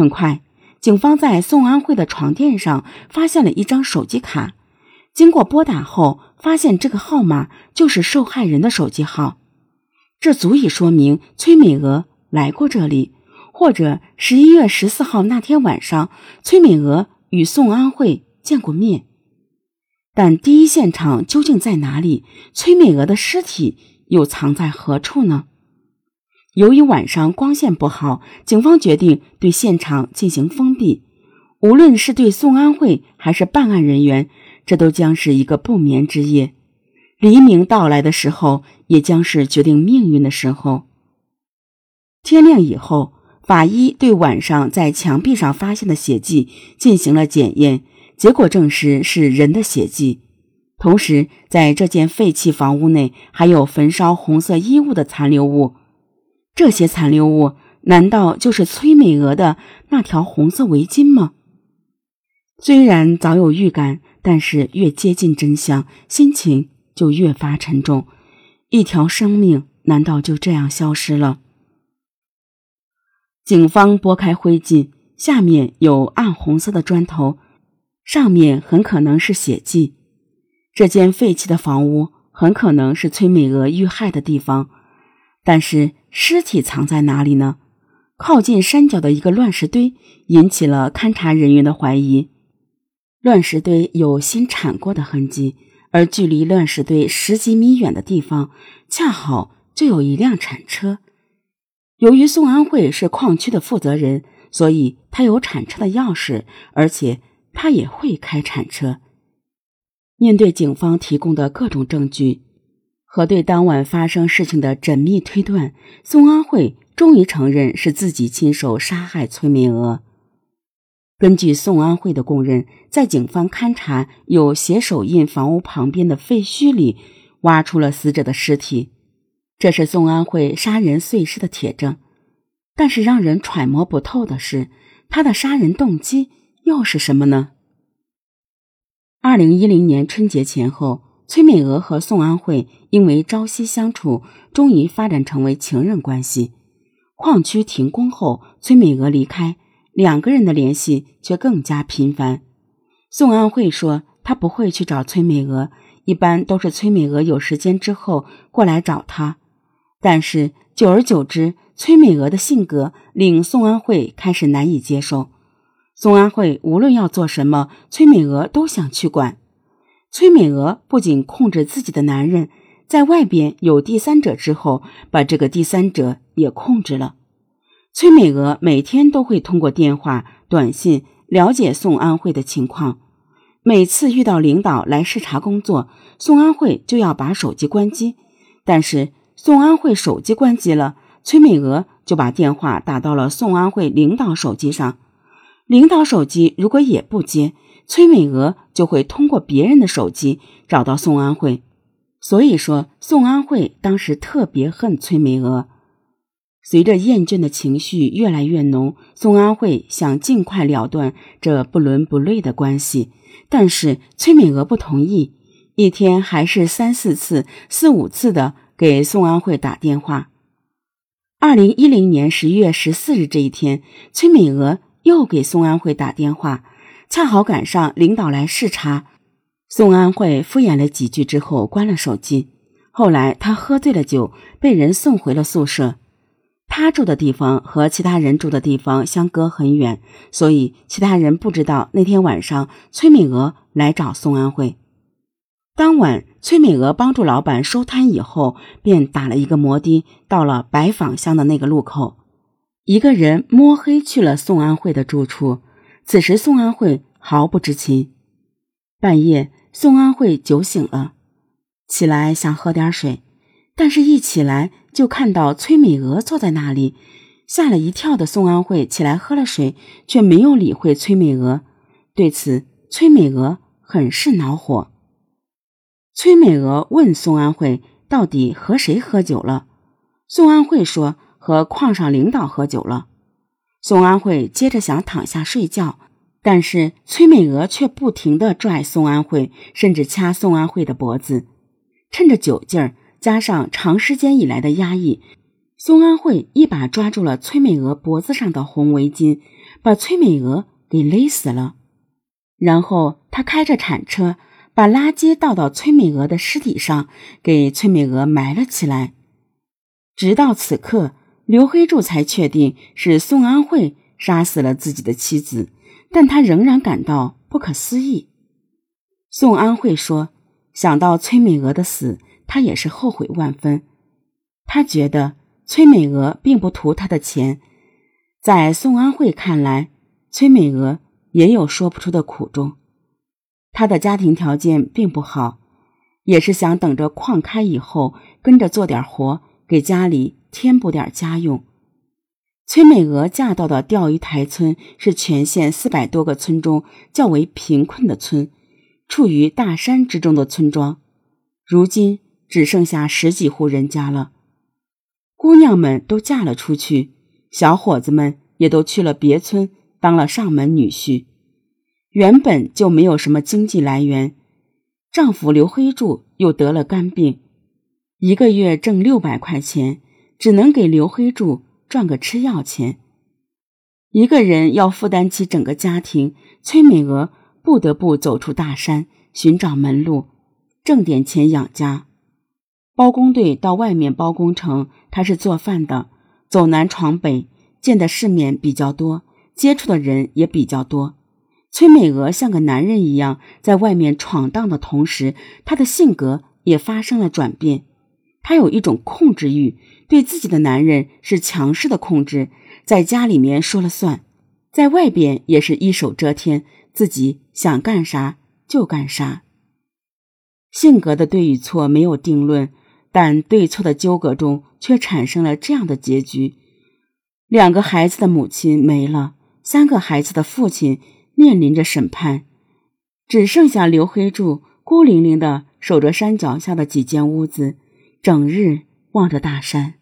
很快，警方在宋安慧的床垫上发现了一张手机卡。经过拨打后，发现这个号码就是受害人的手机号，这足以说明崔美娥来过这里，或者十一月十四号那天晚上，崔美娥与宋安慧见过面。但第一现场究竟在哪里？崔美娥的尸体又藏在何处呢？由于晚上光线不好，警方决定对现场进行封闭。无论是对宋安慧还是办案人员。这都将是一个不眠之夜，黎明到来的时候，也将是决定命运的时候。天亮以后，法医对晚上在墙壁上发现的血迹进行了检验，结果证实是人的血迹。同时，在这间废弃房屋内还有焚烧红色衣物的残留物，这些残留物难道就是崔美娥的那条红色围巾吗？虽然早有预感。但是越接近真相，心情就越发沉重。一条生命难道就这样消失了？警方拨开灰烬，下面有暗红色的砖头，上面很可能是血迹。这间废弃的房屋很可能是崔美娥遇害的地方，但是尸体藏在哪里呢？靠近山脚的一个乱石堆引起了勘察人员的怀疑。乱石堆有新铲过的痕迹，而距离乱石堆十几米远的地方，恰好就有一辆铲车。由于宋安慧是矿区的负责人，所以他有铲车的钥匙，而且他也会开铲车。面对警方提供的各种证据，和对当晚发生事情的缜密推断，宋安慧终于承认是自己亲手杀害崔美娥。根据宋安慧的供认，在警方勘查有血手印房屋旁边的废墟里，挖出了死者的尸体，这是宋安慧杀人碎尸的铁证。但是让人揣摩不透的是，他的杀人动机又是什么呢？二零一零年春节前后，崔美娥和宋安慧因为朝夕相处，终于发展成为情人关系。矿区停工后，崔美娥离开。两个人的联系却更加频繁。宋安慧说：“他不会去找崔美娥，一般都是崔美娥有时间之后过来找他。”但是久而久之，崔美娥的性格令宋安慧开始难以接受。宋安慧无论要做什么，崔美娥都想去管。崔美娥不仅控制自己的男人，在外边有第三者之后，把这个第三者也控制了。崔美娥每天都会通过电话、短信了解宋安慧的情况。每次遇到领导来视察工作，宋安慧就要把手机关机。但是宋安慧手机关机了，崔美娥就把电话打到了宋安慧领导手机上。领导手机如果也不接，崔美娥就会通过别人的手机找到宋安慧。所以说，宋安慧当时特别恨崔美娥。随着厌倦的情绪越来越浓，宋安慧想尽快了断这不伦不类的关系，但是崔美娥不同意，一天还是三四次、四五次的给宋安慧打电话。二零一零年十一月十四日这一天，崔美娥又给宋安慧打电话，恰好赶上领导来视察。宋安慧敷衍了几句之后关了手机。后来他喝醉了酒，被人送回了宿舍。他住的地方和其他人住的地方相隔很远，所以其他人不知道那天晚上崔美娥来找宋安慧。当晚，崔美娥帮助老板收摊以后，便打了一个摩的到了白坊乡的那个路口，一个人摸黑去了宋安慧的住处。此时，宋安慧毫不知情。半夜，宋安慧酒醒了，起来想喝点水。但是，一起来就看到崔美娥坐在那里，吓了一跳的宋安慧起来喝了水，却没有理会崔美娥。对此，崔美娥很是恼火。崔美娥问宋安慧：“到底和谁喝酒了？”宋安慧说：“和矿上领导喝酒了。”宋安慧接着想躺下睡觉，但是崔美娥却不停地拽宋安慧，甚至掐宋安慧的脖子，趁着酒劲儿。加上长时间以来的压抑，宋安慧一把抓住了崔美娥脖子上的红围巾，把崔美娥给勒死了。然后他开着铲车，把垃圾倒到崔美娥的尸体上，给崔美娥埋了起来。直到此刻，刘黑柱才确定是宋安慧杀死了自己的妻子，但他仍然感到不可思议。宋安慧说：“想到崔美娥的死，他也是后悔万分。他觉得崔美娥并不图他的钱，在宋安慧看来，崔美娥也有说不出的苦衷。她的家庭条件并不好，也是想等着矿开以后跟着做点活，给家里添补点家用。崔美娥嫁到的钓鱼台村是全县四百多个村中较为贫困的村。”处于大山之中的村庄，如今只剩下十几户人家了。姑娘们都嫁了出去，小伙子们也都去了别村当了上门女婿。原本就没有什么经济来源，丈夫刘黑柱又得了肝病，一个月挣六百块钱，只能给刘黑柱赚个吃药钱。一个人要负担起整个家庭，崔美娥。不得不走出大山，寻找门路，挣点钱养家。包工队到外面包工程，他是做饭的，走南闯北，见的世面比较多，接触的人也比较多。崔美娥像个男人一样，在外面闯荡的同时，她的性格也发生了转变。她有一种控制欲，对自己的男人是强势的控制，在家里面说了算，在外边也是一手遮天。自己想干啥就干啥。性格的对与错没有定论，但对错的纠葛中却产生了这样的结局：两个孩子的母亲没了，三个孩子的父亲面临着审判，只剩下刘黑柱孤零零的守着山脚下的几间屋子，整日望着大山。